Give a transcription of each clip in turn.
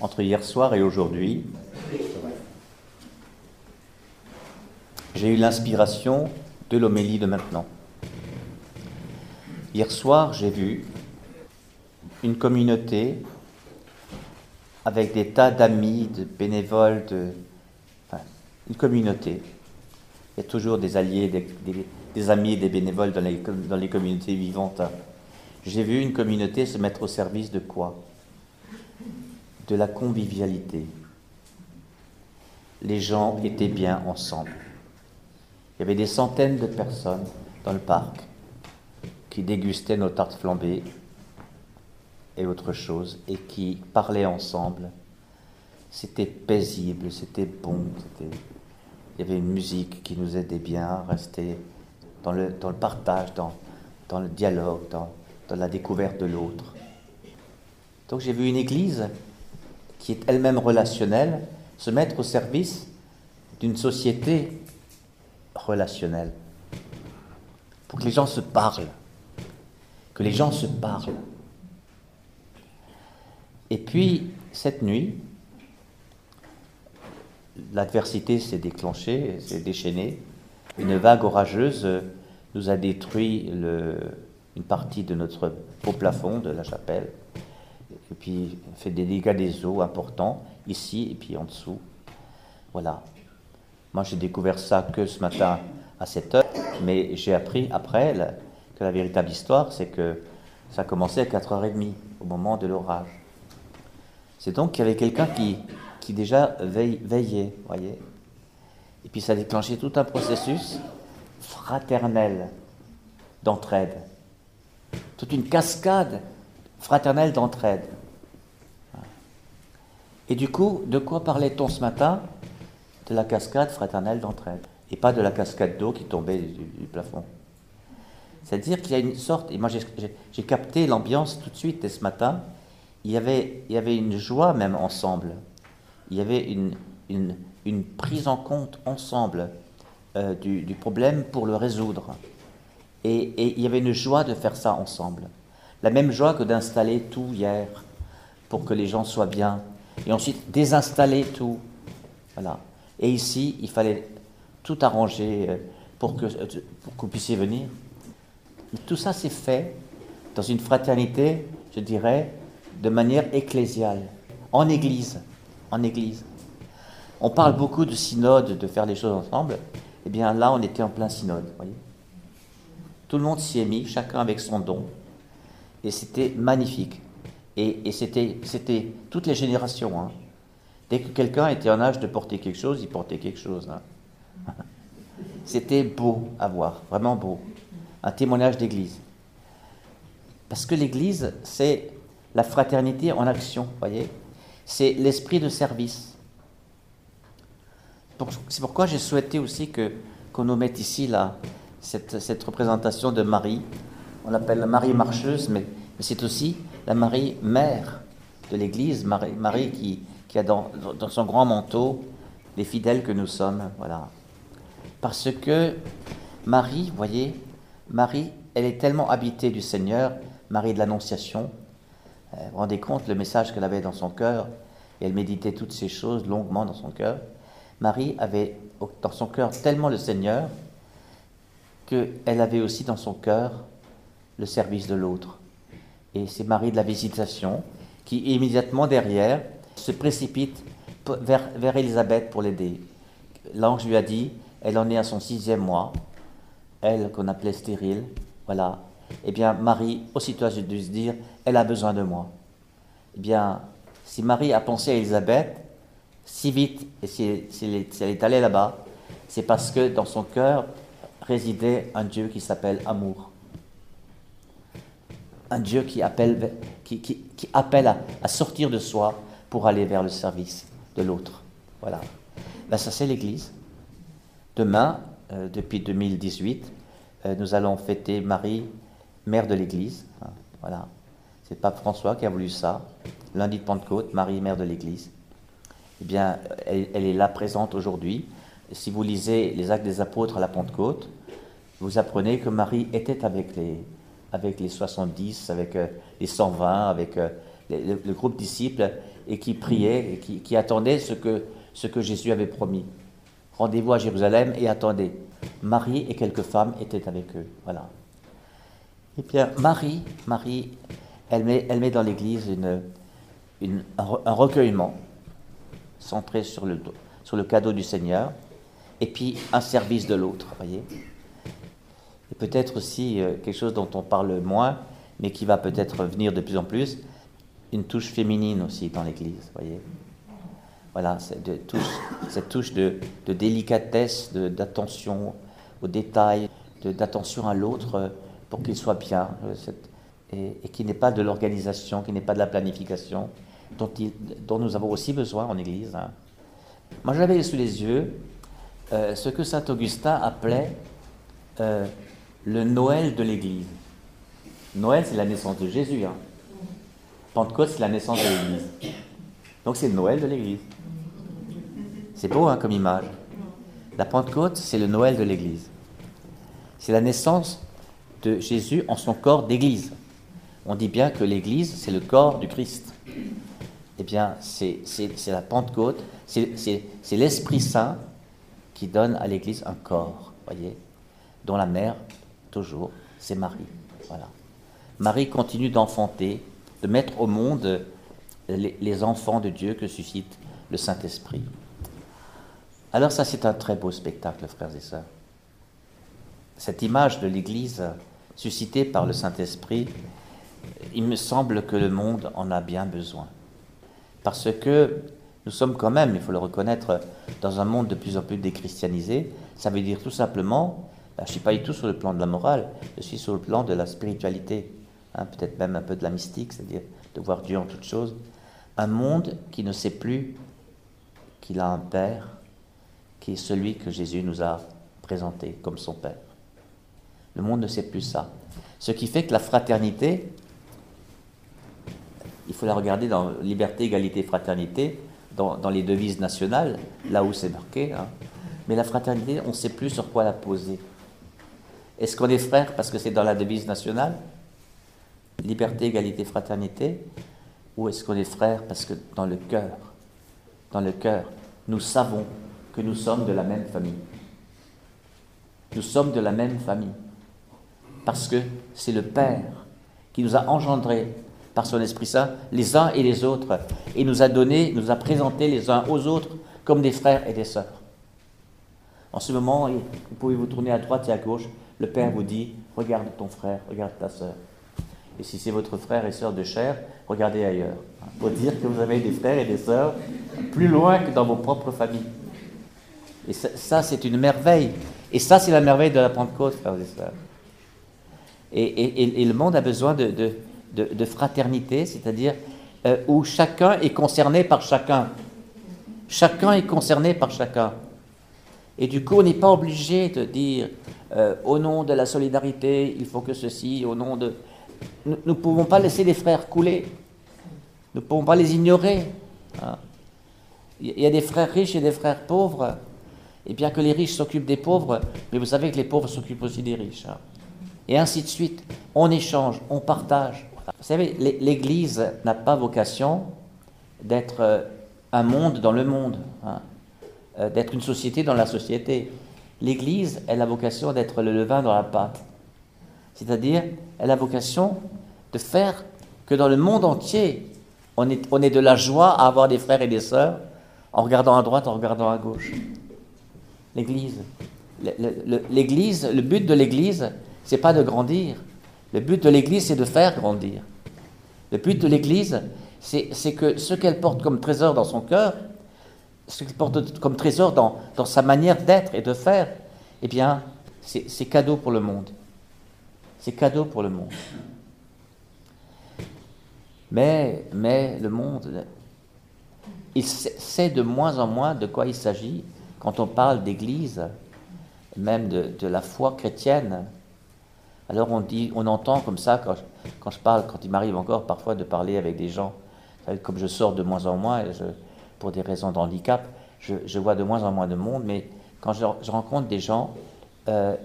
entre hier soir et aujourd'hui, j'ai eu l'inspiration de l'homélie de maintenant. Hier soir, j'ai vu une communauté avec des tas d'amis, de bénévoles, de, une communauté. Il y a toujours des alliés, des amis et des bénévoles dans les, dans les communautés vivantes. J'ai vu une communauté se mettre au service de quoi? De la convivialité. Les gens étaient bien ensemble. Il y avait des centaines de personnes dans le parc qui dégustaient nos tartes flambées et autre chose et qui parlaient ensemble. C'était paisible, c'était bon, il y avait une musique qui nous aidait bien à rester dans le, partage, dans, le dialogue, dans la découverte de l'autre. Donc j'ai vu une église qui est elle-même relationnelle se mettre au service d'une société relationnelle. Pour que les gens se parlent. Que les gens se parlent. Et puis, cette nuit, l'adversité s'est déclenchée, s'est déchaînée. Une vague orageuse nous a détruit une partie de notre beau plafond de la chapelle, et puis fait des dégâts des eaux importants, ici et puis en dessous. Voilà. Moi, j'ai découvert ça que ce matin à 7 heures, mais j'ai appris après que la véritable histoire, c'est que ça a commencé à 4h30, au moment de l'orage. C'est donc qu'il y avait quelqu'un qui, qui déjà veille, veillait, voyez. Et puis ça a déclenché tout un processus fraternel d'entraide toute une cascade fraternelle d'entraide. Et du coup, de quoi parlait-on ce matin? De la cascade fraternelle d'entraide, et pas de la cascade d'eau qui tombait du, plafond. C'est-à-dire qu'il y a une sorte, et moi j'ai capté l'ambiance tout de suite, et ce matin, il y avait, il y avait une joie même ensemble, il y avait une, une, prise en compte ensemble euh, du, du problème pour le résoudre. Et, il y avait une joie de faire ça ensemble. La même joie que d'installer tout hier pour que les gens soient bien. Et ensuite désinstaller tout. Voilà. Et ici, il fallait tout arranger euh, pour que, euh, pour vous puissiez venir. tout ça s'est fait dans une fraternité, je dirais, de manière ecclésiale, en église. En église. On parle beaucoup de synode, de faire les choses ensemble. Eh bien là, on était en plein synode. Voyez tout le monde s'y est mis, chacun avec son don. Et c'était magnifique. Et, c'était, toutes les générations. Hein. Dès que quelqu'un était en âge de porter quelque chose, il portait quelque chose. Hein. C'était beau à voir, vraiment beau. Un témoignage d'église. Parce que l'église, c'est la fraternité en action, voyez C'est l'esprit de service. C'est pourquoi j'ai souhaité aussi qu'on nous mette ici là, cette, représentation de Marie. On l'appelle la Marie marcheuse, mais, c'est aussi la Marie mère de l'Église, Marie, qui, a dans, son grand manteau les fidèles que nous sommes. Voilà. Parce que Marie, vous voyez, Marie, elle est tellement habitée du Seigneur, Marie de l'Annonciation. Euh, vous rendez compte le message qu'elle avait dans son cœur, et elle méditait toutes ces choses longuement dans son cœur. Marie avait dans son cœur tellement le Seigneur qu'elle avait aussi dans son cœur le service de l'autre. Et c'est Marie de la Visitation qui, immédiatement derrière, se précipite vers, vers Élisabeth pour l'aider. L'ange lui a dit, elle en est à son sixième mois, elle qu'on appelait stérile, voilà. Eh bien, Marie, aussitôt a dû se dire, elle a besoin de moi. Eh bien, si Marie a pensé à Élisabeth, si vite, et si, si elle est allée là-bas, c'est parce que dans son cœur, résidait un Dieu qui s'appelle amour. Un Dieu qui appelle, qui, appelle à, sortir de soi pour aller vers le service de l'autre. Voilà. Ben, ça, c'est l'Église. Demain, euh, depuis 2018, euh, nous allons fêter Marie, mère de l'Église. Hein, voilà. C'est Pape François qui a voulu ça. Lundi de Pentecôte, Marie, mère de l'Église. Eh bien, elle est là présente aujourd'hui si vous lisez les actes des apôtres à la Pentecôte, vous apprenez que Marie était avec les, avec les 70, avec euh, les 120, avec euh, le, groupe disciples, et qui priaient et qui, qui attendaient ce que, Jésus avait promis. Rendez-vous à Jérusalem et attendez. Marie et quelques femmes étaient avec eux. Voilà. Et bien, Marie, Marie, elle met, dans l'Église un recueillement centré sur le, sur le cadeau du Seigneur, et puis un service de l'autre, voyez. Et peut-être aussi euh, quelque chose dont on parle moins, mais qui va peut-être venir de plus en plus, une touche féminine aussi dans l'Église, voyez. Voilà, cette touche, de, délicatesse, d'attention aux détails, d'attention à l'autre euh, pour qu'il soit bien, euh, et, et qui n'est pas de l'organisation, qui n'est pas de la planification, dont, nous avons aussi besoin en Église. Hein. Moi, j'avais sous les yeux ce que saint Augustin appelait le Noël de l'Église. Noël, c'est la naissance de Jésus. Hein. Pentecôte, c'est la naissance de l'Église. Donc, c'est le Noël de l'Église. C'est beau hein, comme image. La Pentecôte, c'est le Noël de l'Église. C'est la naissance de Jésus en son corps d'Église. On dit bien que l'Église, c'est le corps du Christ. Eh bien, c'est la Pentecôte, c'est l'Esprit Saint qui donne à l'Église un corps, voyez, dont la mère, toujours, c'est Marie. Voilà. Marie continue d'enfanter, de mettre au monde les, les enfants de Dieu que suscite le Saint-Esprit. Alors ça, c'est un très beau spectacle, frères et sœurs. Cette image de l'Église suscitée par le Saint-Esprit, il me semble que le monde en a bien besoin. Parce que nous sommes quand même, il faut le reconnaître, dans un monde de plus en plus déchristianisé. Ça veut dire tout simplement, je ne suis pas du tout sur le plan de la morale, je suis sur le plan de la spiritualité, hein, peut-être même un peu de la mystique, c'est-à-dire de voir Dieu en toutes choses. Un monde qui ne sait plus qu'il a un Père, qui est celui que Jésus nous a présenté comme son Père. Le monde ne sait plus ça. Ce qui fait que la fraternité, il faut la regarder dans liberté, égalité, fraternité, dans, dans les devises nationales, là où c'est marqué. Hein. Mais la fraternité, on ne sait plus sur quoi la poser. Est-ce qu'on est frère parce que c'est dans la devise nationale Liberté, égalité, fraternité Ou est-ce qu'on est frère parce que dans le cœur, dans le cœur, nous savons que nous sommes de la même famille. Nous sommes de la même famille. Parce que c'est le Père qui nous a engendrés par son Esprit Saint, les uns et les autres, et nous a donné, nous a présenté les uns aux autres comme des frères et des sœurs. En ce moment, vous pouvez vous tourner à droite et à gauche. Le Père vous dit Regarde ton frère, regarde ta sœur. Et si c'est votre frère et sœur de chair, regardez ailleurs. Pour dire que vous avez des frères et des sœurs plus loin que dans vos propres familles. Et ça, c'est une merveille. Et ça, c'est la merveille de la Pentecôte, frères et sœurs. Et, le monde a besoin de, fraternité, c'est-à-dire euh, où chacun est concerné par chacun. Chacun est concerné par chacun. Et du coup, on n'est pas obligé de dire euh, au nom de la solidarité, il faut que ceci, au nom de. Nous ne pouvons pas laisser les frères couler. Nous ne pouvons pas les ignorer. Hein. Il y a des frères riches et des frères pauvres. Et bien que les riches s'occupent des pauvres, mais vous savez que les pauvres s'occupent aussi des riches. Hein. Et ainsi de suite. On échange, on partage. Vous savez, l'Église n'a pas vocation d'être euh, un monde dans le monde, hein. Euh, d'être une société dans la société. L'Église, elle a vocation d'être le levain dans la pâte. C'est-à-dire, elle a vocation de faire que dans le monde entier, on est, on est de la joie à avoir des frères et des sœurs en regardant à droite, en regardant à gauche l'Église. L'Église, le but de l'Église, c'est pas de grandir. Le but de l'Église, c'est de faire grandir. Le but de l'Église, c'est que ce qu'elle porte comme trésor dans son cœur, ce qu'elle porte comme trésor dans, dans sa manière d'être et de faire, eh bien, c'est cadeau pour le monde. C'est cadeau pour le monde. Mais, mais le monde, il sait de moins en moins de quoi il s'agit quand on parle d'Église, même de, la foi chrétienne, alors on dit, on entend comme ça quand je, quand je parle, quand il m'arrive encore parfois de parler avec des gens, comme je sors de moins en moins, je, pour des raisons d'handicap, je, je, vois de moins en moins de monde, mais quand je, rencontre des gens, euh,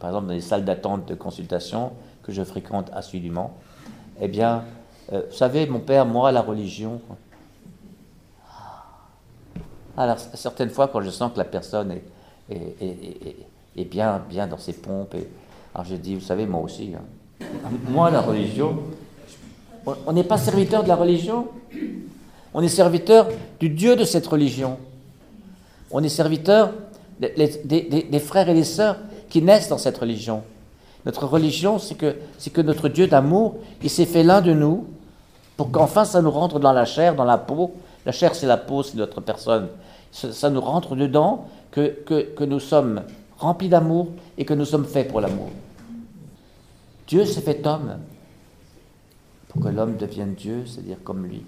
par exemple dans les salles d'attente de consultation que je fréquente assidûment, eh bien, euh, vous savez, mon père, moi, la religion, Alors, certaines fois, quand je sens que la personne est, bien, bien dans ses pompes, et, alors je dis, vous savez, moi aussi, hein. moi, la religion, on n'est pas serviteur de la religion, on est serviteur du Dieu de cette religion. On est serviteur des, frères et des sœurs qui naissent dans cette religion. Notre religion, c'est que, notre Dieu d'amour, il s'est fait l'un de nous pour qu'enfin ça nous rentre dans la chair, dans la peau. La chair, c'est la peau, c'est notre personne. Ça, nous rentre dedans que, que nous sommes remplis d'amour et que nous sommes faits pour l'amour. Dieu s'est fait homme pour que l'homme devienne Dieu, c'est-à-dire comme lui.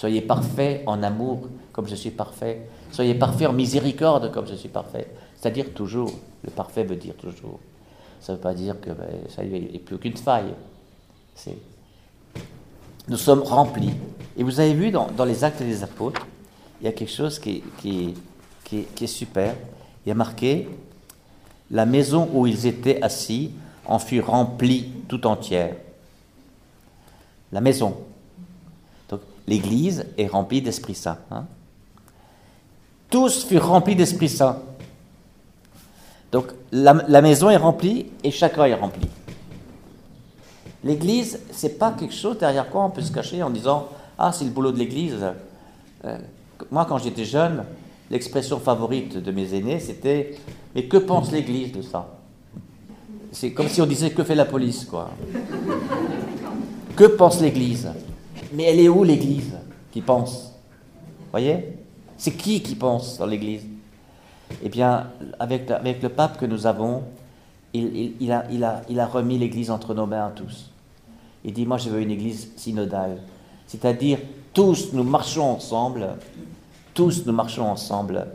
Soyez parfaits en amour comme je suis parfait. Soyez parfaits en miséricorde comme je suis parfait. C'est-à-dire toujours. Le parfait veut dire toujours. Ça ne veut pas dire que ben, ça plus aucune faille. Nous sommes remplis. Et vous avez vu dans, les actes des apôtres, il y a quelque chose qui, qui est super. Il y a marqué La maison où ils étaient assis en fut remplie tout entière. La maison. L'Église est remplie d'Esprit Saint. Hein. Tous furent remplis d'Esprit Saint. Donc la, maison est remplie et chacun est rempli. L'Église, c'est pas quelque chose derrière quoi on peut se cacher en disant ah c'est le boulot de l'Église. Euh, moi quand j'étais jeune, l'expression favorite de mes aînés c'était mais que pense l'Église de ça? C'est comme si on disait que fait la police quoi? que pense l'Église? Mais elle est où l'Église qui pense? Voyez? C'est qui qui pense dans l'Église? Eh bien, avec, avec, le pape que nous avons, il, il, a, il, a, il a, remis l'Église entre nos mains à tous. Il dit, moi je veux une Église synodale. C'est-à-dire, tous nous marchons ensemble, tous nous marchons ensemble,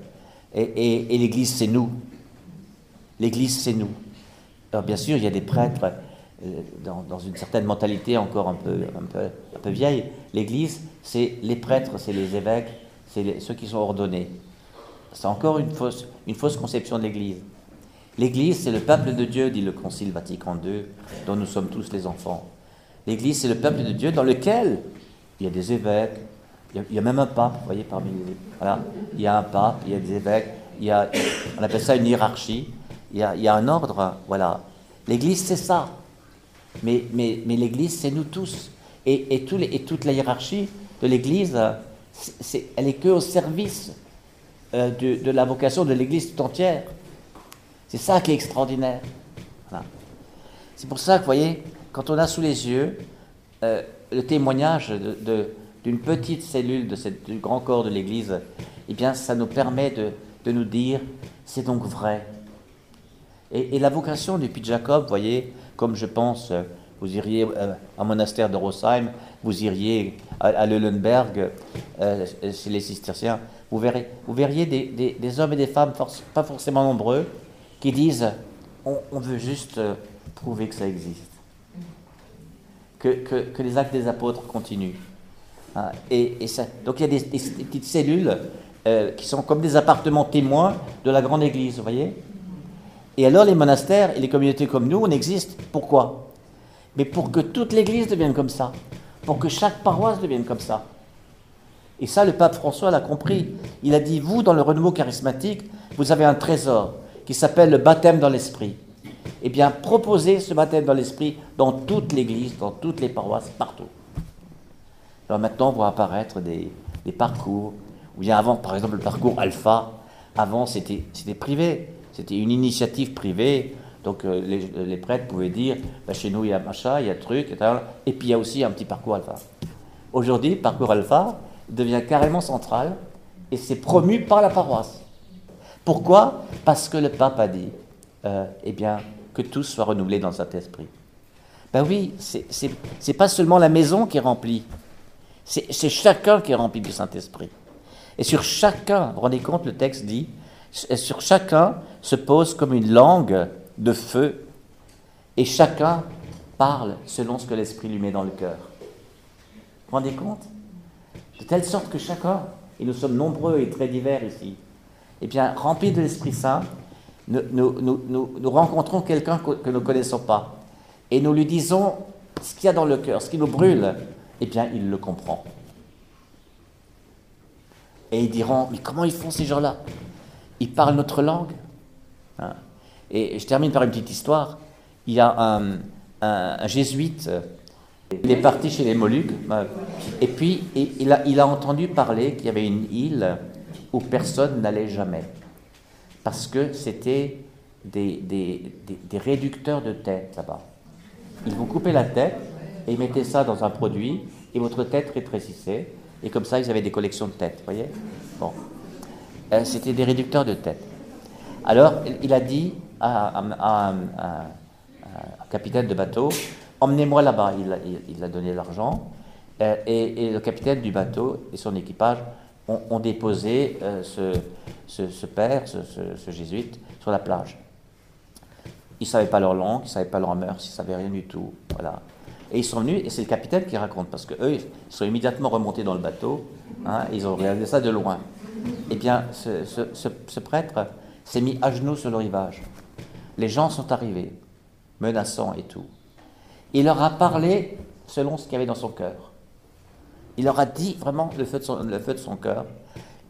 et, et, l'Église c'est nous. L'Église c'est nous. Alors bien sûr, il y a des prêtres dans, dans, une certaine mentalité encore un peu, un peu, un peu vieille. L'Église, c'est les prêtres, c'est les évêques, c'est ceux qui sont ordonnés. C'est encore une fausse, une fausse conception de l'Église. L'Église, c'est le peuple de Dieu, dit le Concile Vatican II, dont nous sommes tous les enfants. L'Église, c'est le peuple de Dieu dans lequel il y a des évêques, il y a, même un pape, vous voyez, parmi les... Voilà, il y a un pape, il y a des évêques, il y a, on appelle ça une hiérarchie, il y a, il y a un ordre, voilà. L'Église, c'est ça. Mais, l'Église, c'est nous tous. Et, toute la hiérarchie de l'Église, elle est que au service euh, de, la vocation de l'Église tout entière. C'est ça qui est extraordinaire. C'est pour ça que, vous voyez, quand on a sous les yeux euh, le témoignage d'une petite cellule de cette, du grand corps de l'Église, eh bien, ça nous permet de, nous dire, c'est donc vrai. Et, la vocation du Puy Jacob, vous voyez, comme je pense, vous iriez euh, à un monastère de Rosheim, vous iriez à, à Leulenberg, chez les cisterciens, vous, verriez des, hommes et des femmes, pas forcément nombreux, qui disent on, veut juste euh, prouver que ça existe. Que, les actes des apôtres continuent. Hein, et, donc il y a des, petites cellules euh, qui sont comme des appartements témoins de la grande église, vous voyez Et alors les monastères et les communautés comme nous, on existe. Pourquoi? Mais pour que toute l'église devienne comme ça. Pour que chaque paroisse devienne comme ça. Et ça, le pape François l'a compris. Il a dit, vous, dans le renouveau charismatique, vous avez un trésor qui s'appelle le baptême dans l'esprit. Eh bien, proposez ce baptême dans l'esprit dans toute l'Église, dans toutes les paroisses, partout. Alors maintenant, on voit apparaître des, parcours, ou bien avant, par exemple, le parcours alpha. Avant, c'était privé, c'était une initiative privée. Donc euh, les, prêtres pouvaient dire, bah, chez nous, il y a machin, il y a truc, et, et puis il y a aussi un petit parcours alpha. Aujourd'hui, parcours alpha, devient carrément central et c'est promu par la paroisse. Pourquoi? Parce que le pape a dit, euh, eh bien, que tout soit renouvelé dans cet esprit. Ben oui, c'est pas seulement la maison qui est remplie, c'est chacun qui est rempli du Saint-Esprit. Et sur chacun, vous vous rendez compte, le texte dit, sur chacun se pose comme une langue de feu, et chacun parle selon ce que l'Esprit lui met dans le cœur. Vous vous rendez compte? De telle sorte que chacun, et nous sommes nombreux et très divers ici, eh bien, remplis de l'Esprit Saint, nous, nous, rencontrons quelqu'un que, nous ne connaissons pas, et nous lui disons ce qu'il y a dans le cœur, ce qui nous brûle, eh bien, il le comprend. Et ils diront, mais comment ils font ces gens-là? Ils parlent notre langue hein. Et je termine par une petite histoire. Il y a un, jésuite, il est parti chez les Moluques, euh, et puis il, a, entendu parler qu'il y avait une île où personne n'allait jamais. Parce que c'était des, réducteurs de tête là-bas. Ils vous coupaient la tête et ils mettaient ça dans un produit et votre tête rétrécissait. Et comme ça, ils avaient des collections de têtes, voyez? Bon. Euh, c'était des réducteurs de tête. Alors, il a dit à, un capitaine de bateau, emmenez-moi là-bas. Il, a donné l'argent. Euh, et, le capitaine du bateau et son équipage ont, déposé euh, ce, père, ce, jésuite, sur la plage. Ils ne savaient pas leur langue, ils ne savaient pas leur mœurs, ils ne savaient rien du tout. Voilà. Et ils sont venus, et c'est le capitaine qui raconte, parce qu'eux, ils sont immédiatement remontés dans le bateau, hein, ils ont regardé ça de loin. Eh bien, ce, prêtre s'est mis à genoux sur le rivage. Les gens sont arrivés, menaçants et tout. Il leur a parlé selon ce qu'il y avait dans son cœur. Il leur a dit vraiment le feu de son, cœur.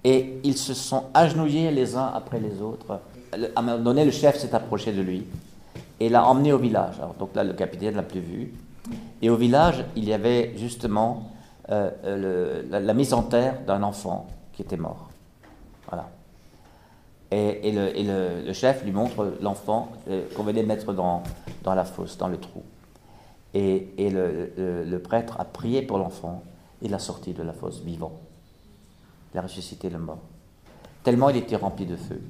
Et ils se sont agenouillés les uns après les autres. À un moment donné, le chef s'est approché de lui et l'a emmené au village. Alors, donc là, le capitaine l'a plus vu. Et au village, il y avait justement euh, euh, la, mise en terre d'un enfant qui était mort. Et, le, chef lui montre l'enfant euh, qu'on venait mettre dans, la fosse, dans le trou. Et, le, prêtre a prié pour l'enfant et l'a sorti de la fosse vivant. Il a ressuscité le mort. Tellement il était rempli de feu.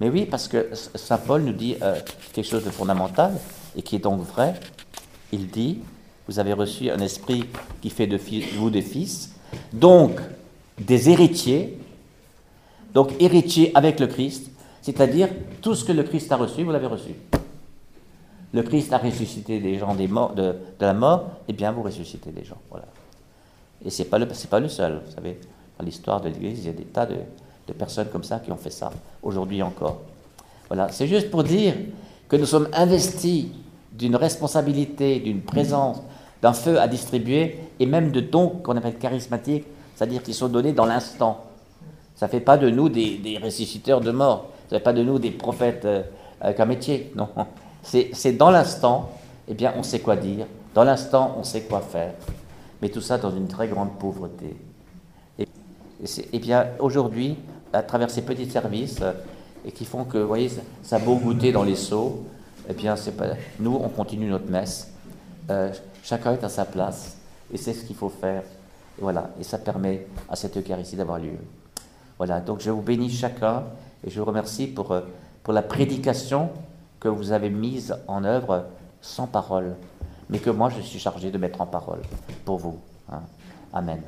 Mais oui, parce que Saint Paul nous dit quelque chose de fondamental et qui est donc vrai. Il dit vous avez reçu un esprit qui fait de vous des fils, donc des héritiers, donc héritiers avec le Christ, c'est-à-dire tout ce que le Christ a reçu, vous l'avez reçu. Le Christ a ressuscité des gens de, la mort, et eh bien vous ressuscitez des gens. Voilà. Et ce n'est pas, le, pas le seul. Vous savez, dans l'histoire de l'Église, il y a des tas de, de personnes comme ça qui ont fait ça, aujourd'hui encore. Voilà, c'est juste pour dire que nous sommes investis d'une responsabilité, d'une présence, d'un feu à distribuer et même de dons qu'on appelle charismatiques, c'est-à-dire qui sont donnés dans l'instant. Ça ne fait pas de nous des, des, ressusciteurs de mort, ça ne fait pas de nous des prophètes euh, avec un métier, non. C'est dans l'instant, eh bien, on sait quoi dire, dans l'instant, on sait quoi faire, mais tout ça dans une très grande pauvreté. Et, et, bien, aujourd'hui, à travers ces petits services, euh, et qui font que, vous voyez, ça, a beau goûter dans les seaux, eh bien, c'est pas, nous, on continue notre messe. Euh, chacun est à sa place et c'est ce qu'il faut faire. Et voilà, et ça permet à cette Eucharistie d'avoir lieu. Voilà, donc je vous bénis chacun et je vous remercie pour, euh, pour la prédication que vous avez mise en œuvre sans parole, mais que moi je suis chargé de mettre en parole pour vous. Hein. Amen.